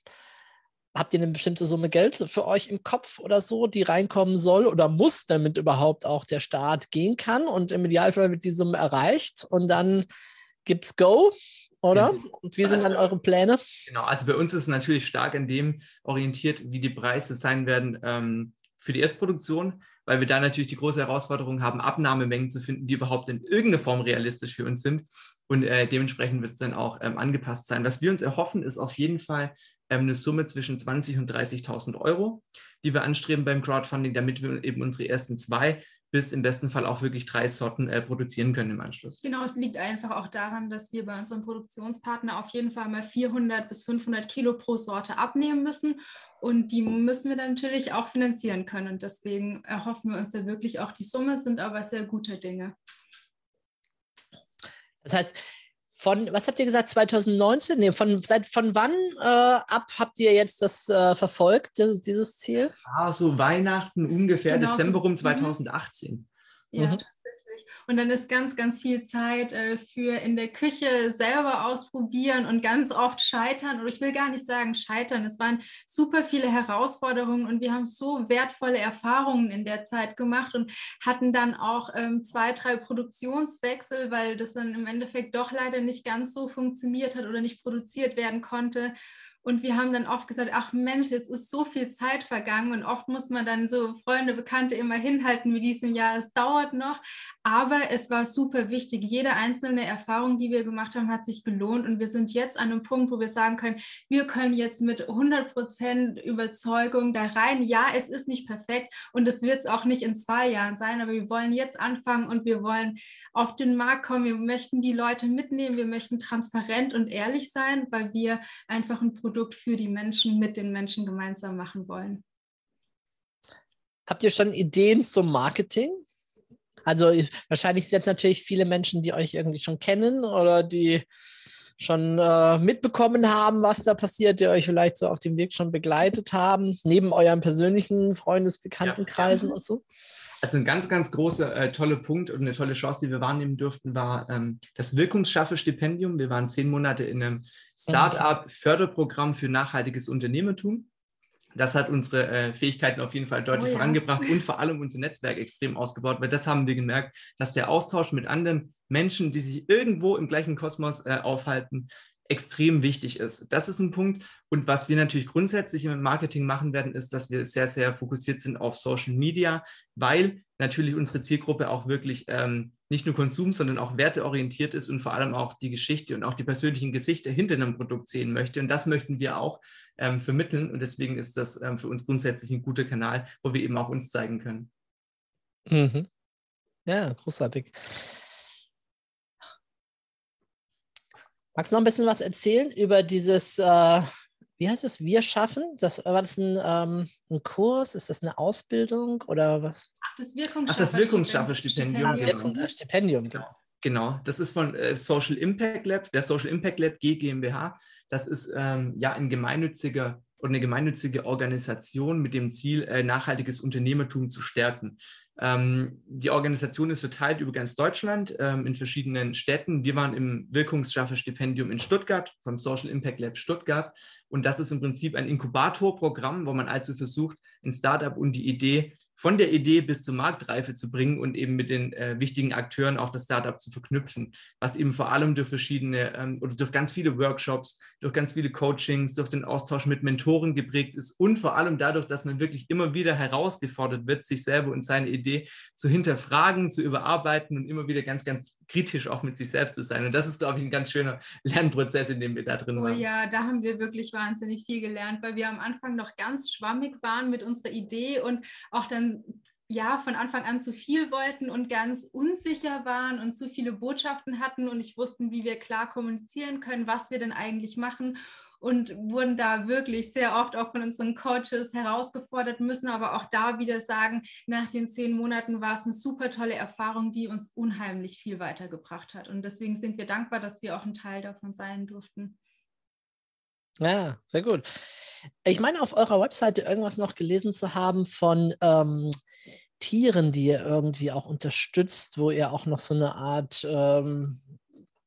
habt ihr eine bestimmte Summe Geld für euch im Kopf oder so, die reinkommen soll oder muss, damit überhaupt auch der Start gehen kann. Und im Idealfall wird die Summe erreicht und dann gibt es Go oder? Und wie sind dann eure Pläne? Genau, also bei uns ist es natürlich stark an dem orientiert, wie die Preise sein werden ähm, für die Erstproduktion, weil wir da natürlich die große Herausforderung haben, Abnahmemengen zu finden, die überhaupt in irgendeiner Form realistisch für uns sind. Und äh, dementsprechend wird es dann auch ähm, angepasst sein. Was wir uns erhoffen, ist auf jeden Fall ähm, eine Summe zwischen 20.000 und 30.000 Euro, die wir anstreben beim Crowdfunding, damit wir eben unsere ersten zwei bis im besten Fall auch wirklich drei Sorten äh, produzieren können im Anschluss. Genau, es liegt einfach auch daran, dass wir bei unserem Produktionspartner auf jeden Fall mal 400 bis 500 Kilo pro Sorte abnehmen müssen. Und die müssen wir dann natürlich auch finanzieren können. Und deswegen erhoffen wir uns da wirklich auch die Summe, sind aber sehr gute Dinge. Das heißt, von, was habt ihr gesagt, 2019? Nee, von, seit, von wann äh, ab habt ihr jetzt das äh, verfolgt, dieses, dieses Ziel? Ah, so Weihnachten ungefähr, genau, Dezember rum 2018. Mhm. Ja, mhm. Und dann ist ganz, ganz viel Zeit äh, für in der Küche selber ausprobieren und ganz oft scheitern. Oder ich will gar nicht sagen scheitern. Es waren super viele Herausforderungen und wir haben so wertvolle Erfahrungen in der Zeit gemacht und hatten dann auch ähm, zwei, drei Produktionswechsel, weil das dann im Endeffekt doch leider nicht ganz so funktioniert hat oder nicht produziert werden konnte. Und wir haben dann oft gesagt, ach Mensch, jetzt ist so viel Zeit vergangen und oft muss man dann so Freunde, Bekannte immer hinhalten wie diesem Jahr. Es dauert noch, aber es war super wichtig. Jede einzelne Erfahrung, die wir gemacht haben, hat sich gelohnt und wir sind jetzt an einem Punkt, wo wir sagen können, wir können jetzt mit 100 Prozent Überzeugung da rein. Ja, es ist nicht perfekt und es wird es auch nicht in zwei Jahren sein, aber wir wollen jetzt anfangen und wir wollen auf den Markt kommen. Wir möchten die Leute mitnehmen. Wir möchten transparent und ehrlich sein, weil wir einfach ein Produkt für die Menschen mit den Menschen gemeinsam machen wollen. Habt ihr schon Ideen zum Marketing? Also ich, wahrscheinlich sind jetzt natürlich viele Menschen, die euch irgendwie schon kennen oder die schon äh, mitbekommen haben, was da passiert, die euch vielleicht so auf dem Weg schon begleitet haben, neben euren persönlichen Freundesbekanntenkreisen ja. und so. Also ein ganz, ganz großer, äh, toller Punkt und eine tolle Chance, die wir wahrnehmen durften, war ähm, das Wirkungsschaffe-Stipendium. Wir waren zehn Monate in einem Start-up-Förderprogramm für nachhaltiges Unternehmertum. Das hat unsere äh, Fähigkeiten auf jeden Fall deutlich oh, ja. vorangebracht und [laughs] vor allem unser Netzwerk extrem ausgebaut, weil das haben wir gemerkt, dass der Austausch mit anderen Menschen, die sich irgendwo im gleichen Kosmos äh, aufhalten, extrem wichtig ist. Das ist ein Punkt. Und was wir natürlich grundsätzlich im Marketing machen werden, ist, dass wir sehr, sehr fokussiert sind auf Social Media, weil natürlich unsere Zielgruppe auch wirklich ähm, nicht nur Konsum, sondern auch werteorientiert ist und vor allem auch die Geschichte und auch die persönlichen Gesichter hinter einem Produkt sehen möchte. Und das möchten wir auch ähm, vermitteln. Und deswegen ist das ähm, für uns grundsätzlich ein guter Kanal, wo wir eben auch uns zeigen können. Mhm. Ja, großartig. Magst du noch ein bisschen was erzählen über dieses, äh, wie heißt es, Wir schaffen? Das, war das ein, ähm, ein Kurs? Ist das eine Ausbildung oder was? Ach, das Wirkungsschaffer-Stipendium. Ah, Wirkung, äh, Stipendium, genau. Genau, das ist von äh, Social Impact Lab, der Social Impact Lab GmbH. Das ist ähm, ja ein gemeinnütziger oder eine gemeinnützige Organisation mit dem Ziel, äh, nachhaltiges Unternehmertum zu stärken. Ähm, die Organisation ist verteilt über ganz Deutschland ähm, in verschiedenen Städten. Wir waren im Wirkungsschaffer-Stipendium in Stuttgart vom Social Impact Lab Stuttgart. Und das ist im Prinzip ein Inkubatorprogramm, wo man also versucht, ein Startup und die Idee von der Idee bis zur Marktreife zu bringen und eben mit den äh, wichtigen Akteuren auch das Startup zu verknüpfen, was eben vor allem durch verschiedene ähm, oder durch ganz viele Workshops, durch ganz viele Coachings, durch den Austausch mit Mentoren geprägt ist und vor allem dadurch, dass man wirklich immer wieder herausgefordert wird, sich selber und seine Idee zu hinterfragen, zu überarbeiten und immer wieder ganz, ganz kritisch auch mit sich selbst zu sein. Und das ist, glaube ich, ein ganz schöner Lernprozess, in dem wir da drin oh, waren. Ja, da haben wir wirklich wahnsinnig viel gelernt, weil wir am Anfang noch ganz schwammig waren mit unserer Idee und auch dann ja von Anfang an zu viel wollten und ganz unsicher waren und zu viele Botschaften hatten und nicht wussten, wie wir klar kommunizieren können, was wir denn eigentlich machen und wurden da wirklich sehr oft auch von unseren Coaches herausgefordert, müssen aber auch da wieder sagen, nach den zehn Monaten war es eine super tolle Erfahrung, die uns unheimlich viel weitergebracht hat. Und deswegen sind wir dankbar, dass wir auch ein Teil davon sein durften. Ja, sehr gut. Ich meine, auf eurer Webseite irgendwas noch gelesen zu haben von ähm, Tieren, die ihr irgendwie auch unterstützt, wo ihr auch noch so eine Art ähm,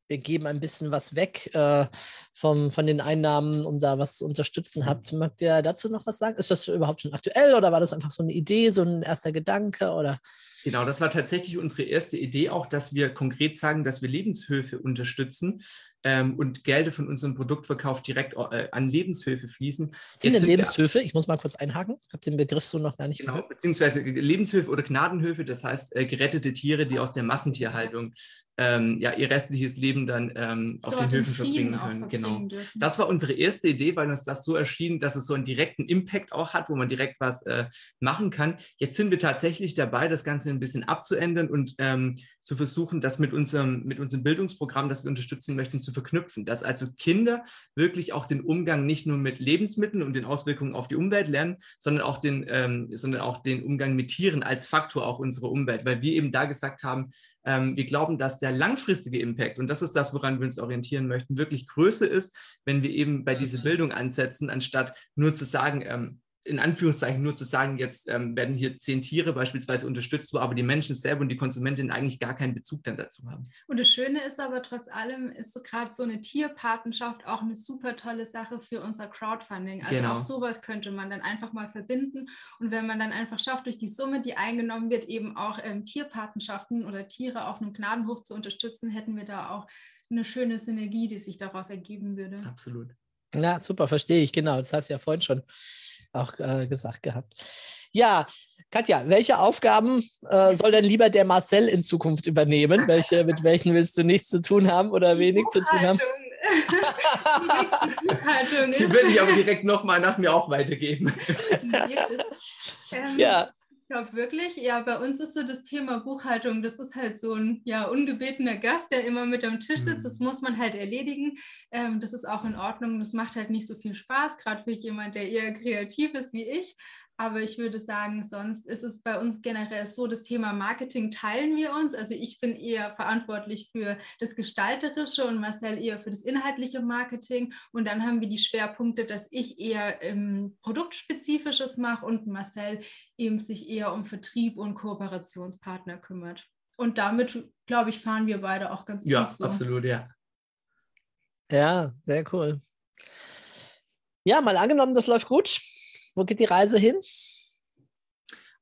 wir geben ein bisschen was weg äh, vom, von den Einnahmen, um da was zu unterstützen habt. Mögt ihr dazu noch was sagen? Ist das überhaupt schon aktuell oder war das einfach so eine Idee, so ein erster Gedanke oder? Genau, das war tatsächlich unsere erste Idee auch, dass wir konkret sagen, dass wir Lebenshöfe unterstützen ähm, und Gelder von unserem Produktverkauf direkt äh, an Lebenshöfe fließen. Sind denn Lebenshöfe? Ich muss mal kurz einhaken. Ich habe den Begriff so noch gar nicht genau, gehört. Beziehungsweise Lebenshöfe oder Gnadenhöfe, das heißt äh, gerettete Tiere, die aus der Massentierhaltung ähm, ja, ihr restliches Leben dann ähm, auf den Höfen verbringen können. Genau. Dürfen. Das war unsere erste Idee, weil uns das so erschien, dass es so einen direkten Impact auch hat, wo man direkt was äh, machen kann. Jetzt sind wir tatsächlich dabei, das Ganze ein bisschen abzuändern und ähm, zu versuchen, das mit unserem, mit unserem Bildungsprogramm, das wir unterstützen möchten, zu verknüpfen. Dass also Kinder wirklich auch den Umgang nicht nur mit Lebensmitteln und den Auswirkungen auf die Umwelt lernen, sondern auch den, ähm, sondern auch den Umgang mit Tieren als Faktor auch unserer Umwelt. Weil wir eben da gesagt haben, ähm, wir glauben, dass der langfristige Impact, und das ist das, woran wir uns orientieren möchten, wirklich größer ist, wenn wir eben bei dieser mhm. Bildung ansetzen, anstatt nur zu sagen, ähm, in Anführungszeichen nur zu sagen, jetzt ähm, werden hier zehn Tiere beispielsweise unterstützt, wo aber die Menschen selber und die Konsumentin eigentlich gar keinen Bezug dann dazu haben. Und das Schöne ist aber trotz allem, ist so gerade so eine Tierpatenschaft auch eine super tolle Sache für unser Crowdfunding. Also genau. auch sowas könnte man dann einfach mal verbinden. Und wenn man dann einfach schafft, durch die Summe, die eingenommen wird, eben auch ähm, Tierpatenschaften oder Tiere auf einem Gnadenhof zu unterstützen, hätten wir da auch eine schöne Synergie, die sich daraus ergeben würde. Absolut. Ja, super, verstehe ich, genau. Das hast du ja vorhin schon auch äh, gesagt gehabt. Ja, Katja, welche Aufgaben äh, soll denn lieber der Marcel in Zukunft übernehmen? Welche, mit welchen willst du nichts zu tun haben oder wenig zu tun haben? Die würde ich aber direkt nochmal nach mir auch weitergeben. ähm, [laughs] ja. Ich glaube wirklich, ja, bei uns ist so das Thema Buchhaltung, das ist halt so ein ja, ungebetener Gast, der immer mit am Tisch sitzt. Das mhm. muss man halt erledigen. Ähm, das ist auch in Ordnung. Das macht halt nicht so viel Spaß, gerade für jemand, der eher kreativ ist wie ich. Aber ich würde sagen, sonst ist es bei uns generell so, das Thema Marketing teilen wir uns. Also ich bin eher verantwortlich für das Gestalterische und Marcel eher für das inhaltliche Marketing. Und dann haben wir die Schwerpunkte, dass ich eher ähm, Produktspezifisches mache und Marcel eben sich eher um Vertrieb und Kooperationspartner kümmert. Und damit, glaube ich, fahren wir beide auch ganz ja, gut so. Ja, absolut, ja. Ja, sehr cool. Ja, mal angenommen, das läuft gut wo geht die Reise hin?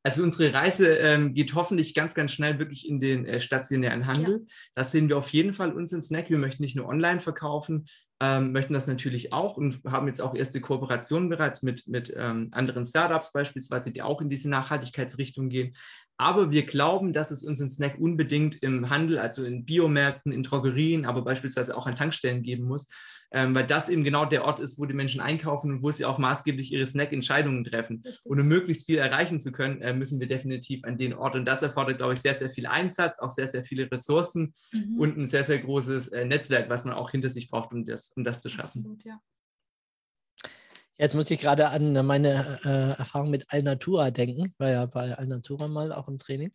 Also unsere Reise ähm, geht hoffentlich ganz, ganz schnell wirklich in den äh, stationären Handel. Ja. Das sehen wir auf jeden Fall unseren Snack. Wir möchten nicht nur online verkaufen, ähm, möchten das natürlich auch und haben jetzt auch erste Kooperationen bereits mit, mit ähm, anderen Startups beispielsweise, die auch in diese Nachhaltigkeitsrichtung gehen. Aber wir glauben, dass es unseren Snack unbedingt im Handel, also in Biomärkten, in Drogerien, aber beispielsweise auch an Tankstellen geben muss, ähm, weil das eben genau der Ort ist, wo die Menschen einkaufen und wo sie auch maßgeblich ihre Snack-Entscheidungen treffen. Richtig. Und um möglichst viel erreichen zu können, äh, müssen wir definitiv an den Ort. Und das erfordert, glaube ich, sehr, sehr viel Einsatz, auch sehr, sehr viele Ressourcen mhm. und ein sehr, sehr großes äh, Netzwerk, was man auch hinter sich braucht, um das, um das zu schaffen. Absolut, ja. Jetzt muss ich gerade an meine äh, Erfahrung mit Alnatura denken, war ja bei Alnatura mal auch im Training.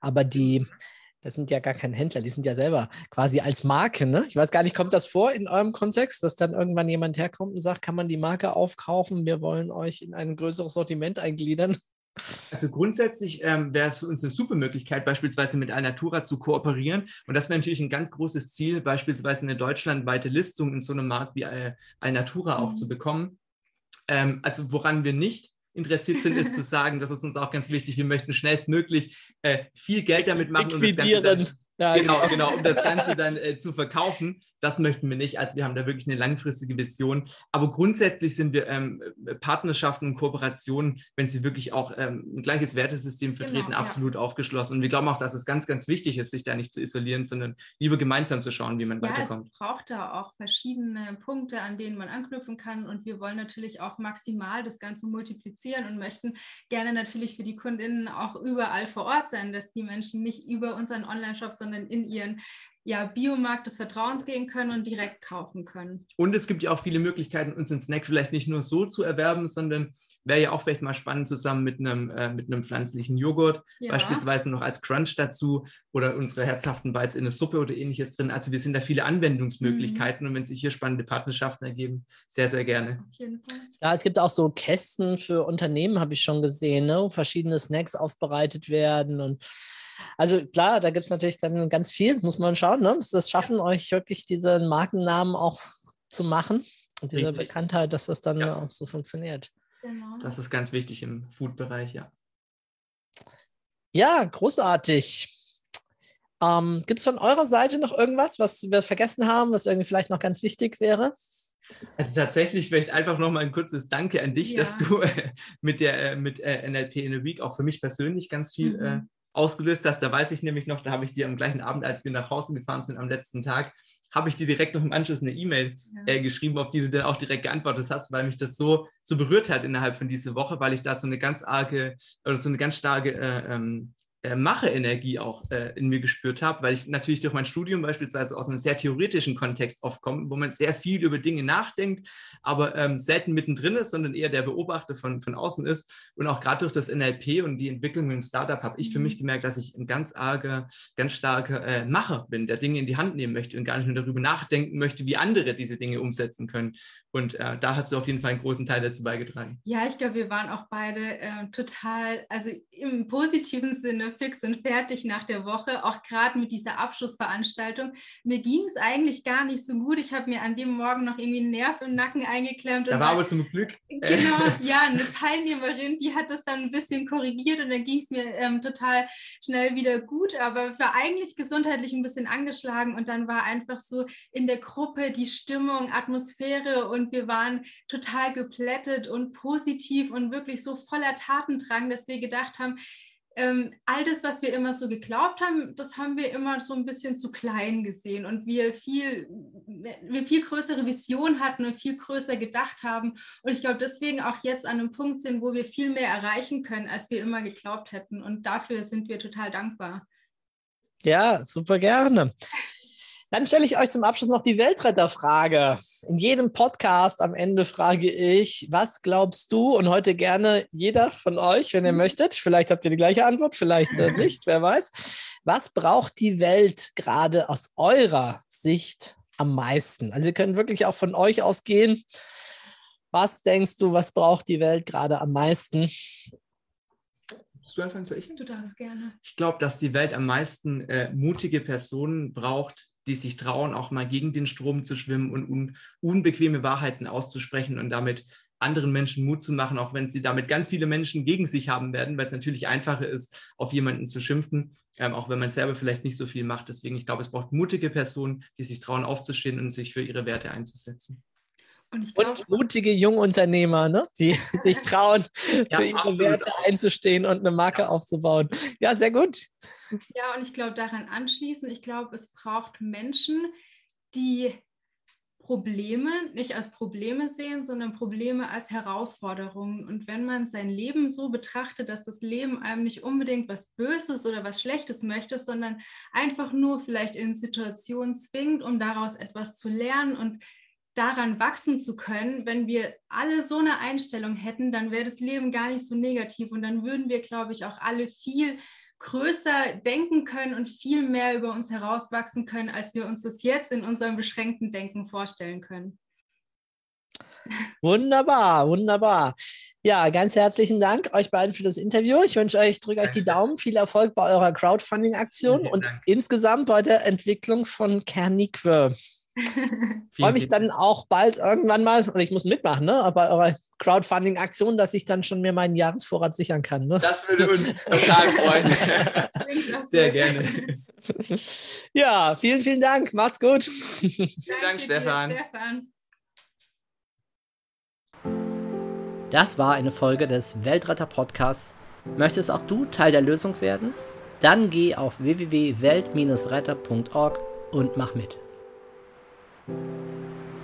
Aber die, das sind ja gar keine Händler, die sind ja selber quasi als Marke. Ne? Ich weiß gar nicht, kommt das vor in eurem Kontext, dass dann irgendwann jemand herkommt und sagt, kann man die Marke aufkaufen? Wir wollen euch in ein größeres Sortiment eingliedern. Also grundsätzlich ähm, wäre es für uns eine super Möglichkeit, beispielsweise mit Alnatura zu kooperieren. Und das wäre natürlich ein ganz großes Ziel, beispielsweise eine deutschlandweite Listung in so einem Markt wie äh, Alnatura mhm. auch zu bekommen. Ähm, also woran wir nicht interessiert sind, ist zu sagen, das ist uns auch ganz wichtig, wir möchten schnellstmöglich äh, viel Geld damit [laughs] machen, um das Ganze dann, ja, genau, genau, um das Ganze [laughs] dann äh, zu verkaufen. Das möchten wir nicht. Also wir haben da wirklich eine langfristige Vision. Aber grundsätzlich sind wir ähm, Partnerschaften und Kooperationen, wenn sie wirklich auch ähm, ein gleiches Wertesystem genau, vertreten, genau, absolut ja. aufgeschlossen. Und wir glauben auch, dass es ganz, ganz wichtig ist, sich da nicht zu isolieren, sondern lieber gemeinsam zu schauen, wie man ja, weiterkommt. Es braucht da auch verschiedene Punkte, an denen man anknüpfen kann. Und wir wollen natürlich auch maximal das Ganze multiplizieren und möchten gerne natürlich für die Kundinnen auch überall vor Ort sein, dass die Menschen nicht über unseren Online-Shop, sondern in ihren ja, Biomarkt des Vertrauens gehen können und direkt kaufen können. Und es gibt ja auch viele Möglichkeiten, uns den Snack vielleicht nicht nur so zu erwerben, sondern wäre ja auch vielleicht mal spannend zusammen mit einem, äh, mit einem pflanzlichen Joghurt, ja. beispielsweise noch als Crunch dazu oder unsere herzhaften Bites in eine Suppe oder ähnliches drin. Also wir sind da viele Anwendungsmöglichkeiten mhm. und wenn sich hier spannende Partnerschaften ergeben, sehr, sehr gerne. Auf jeden Fall. Ja, es gibt auch so Kästen für Unternehmen, habe ich schon gesehen, ne? wo verschiedene Snacks aufbereitet werden und also klar, da gibt es natürlich dann ganz viel, muss man schauen, ne? Das schaffen, ja. euch wirklich diesen Markennamen auch zu machen und diese Richtig. Bekanntheit, dass das dann ja. auch so funktioniert. Genau. Das ist ganz wichtig im Food-Bereich, ja. Ja, großartig. Ähm, Gibt es von eurer Seite noch irgendwas, was wir vergessen haben, was irgendwie vielleicht noch ganz wichtig wäre? Also tatsächlich vielleicht einfach noch mal ein kurzes Danke an dich, ja. dass du äh, mit der äh, mit äh, NLP in a Week auch für mich persönlich ganz viel äh, mhm ausgelöst hast. Da weiß ich nämlich noch, da habe ich dir am gleichen Abend, als wir nach Hause gefahren sind, am letzten Tag, habe ich dir direkt noch im Anschluss eine E-Mail ja. äh, geschrieben, auf die du dann auch direkt geantwortet hast, weil mich das so, so berührt hat innerhalb von dieser Woche, weil ich da so eine ganz arge oder so eine ganz starke äh, ähm, äh, Mache-Energie auch äh, in mir gespürt habe, weil ich natürlich durch mein Studium beispielsweise aus einem sehr theoretischen Kontext oft komme, wo man sehr viel über Dinge nachdenkt, aber ähm, selten mittendrin ist, sondern eher der Beobachter von, von außen ist. Und auch gerade durch das NLP und die Entwicklung im Startup habe ich für mich mhm. gemerkt, dass ich ein ganz arger, ganz starker äh, Macher bin, der Dinge in die Hand nehmen möchte und gar nicht nur darüber nachdenken möchte, wie andere diese Dinge umsetzen können. Und äh, da hast du auf jeden Fall einen großen Teil dazu beigetragen. Ja, ich glaube, wir waren auch beide äh, total, also im positiven Sinne fix und fertig nach der Woche, auch gerade mit dieser Abschlussveranstaltung. Mir ging es eigentlich gar nicht so gut. Ich habe mir an dem Morgen noch irgendwie einen Nerv im Nacken eingeklemmt. Da war aber zum Glück. Genau, [laughs] ja, eine Teilnehmerin, die hat das dann ein bisschen korrigiert und dann ging es mir ähm, total schnell wieder gut, aber war eigentlich gesundheitlich ein bisschen angeschlagen und dann war einfach so in der Gruppe die Stimmung, Atmosphäre und und wir waren total geplättet und positiv und wirklich so voller Tatendrang, dass wir gedacht haben, ähm, all das, was wir immer so geglaubt haben, das haben wir immer so ein bisschen zu klein gesehen und wir viel, wir viel größere Vision hatten und viel größer gedacht haben. Und ich glaube, deswegen auch jetzt an einem Punkt sind, wo wir viel mehr erreichen können, als wir immer geglaubt hätten. Und dafür sind wir total dankbar. Ja, super gerne. Dann stelle ich euch zum Abschluss noch die Weltretterfrage. In jedem Podcast am Ende frage ich, was glaubst du? Und heute gerne jeder von euch, wenn ihr mhm. möchtet. Vielleicht habt ihr die gleiche Antwort, vielleicht äh, nicht, wer weiß. Was braucht die Welt gerade aus eurer Sicht am meisten? Also ihr könnt wirklich auch von euch ausgehen. Was denkst du, was braucht die Welt gerade am meisten? Bist du anfangen zu ich? Du darfst gerne. Ich glaube, dass die Welt am meisten äh, mutige Personen braucht, die sich trauen, auch mal gegen den Strom zu schwimmen und un unbequeme Wahrheiten auszusprechen und damit anderen Menschen Mut zu machen, auch wenn sie damit ganz viele Menschen gegen sich haben werden, weil es natürlich einfacher ist, auf jemanden zu schimpfen, ähm, auch wenn man selber vielleicht nicht so viel macht. Deswegen, ich glaube, es braucht mutige Personen, die sich trauen, aufzustehen und sich für ihre Werte einzusetzen. Und, glaub, und, mutige Jungunternehmer, ne? die [laughs] [laughs] sich trauen, ja, für ihre Werte einzustehen und eine Marke ja. aufzubauen. Ja, sehr gut. Ja, und ich glaube, daran anschließend, ich glaube, es braucht Menschen, die Probleme nicht als Probleme sehen, sondern Probleme als Herausforderungen. Und wenn man sein Leben so betrachtet, dass das Leben einem nicht unbedingt was Böses oder was Schlechtes möchte, sondern einfach nur vielleicht in Situationen zwingt, um daraus etwas zu lernen und daran wachsen zu können, wenn wir alle so eine Einstellung hätten, dann wäre das Leben gar nicht so negativ und dann würden wir, glaube ich, auch alle viel größer denken können und viel mehr über uns herauswachsen können, als wir uns das jetzt in unserem beschränkten Denken vorstellen können. Wunderbar, wunderbar. Ja, ganz herzlichen Dank euch beiden für das Interview. Ich wünsche euch, drücke euch die Daumen, viel Erfolg bei eurer Crowdfunding-Aktion und Dank. insgesamt bei der Entwicklung von Kernique. [laughs] freue mich dann auch bald irgendwann mal, und ich muss mitmachen, ne, bei eurer Crowdfunding-Aktion, dass ich dann schon mir meinen Jahresvorrat sichern kann. Ne? Das würde uns total freuen. Sehr gerne. [laughs] ja, vielen, vielen Dank. Macht's gut. Vielen Dank, Stefan. Dir, Stefan. Das war eine Folge des Weltretter Podcasts. Möchtest auch du Teil der Lösung werden? Dann geh auf www.welt-retter.org und mach mit. うん。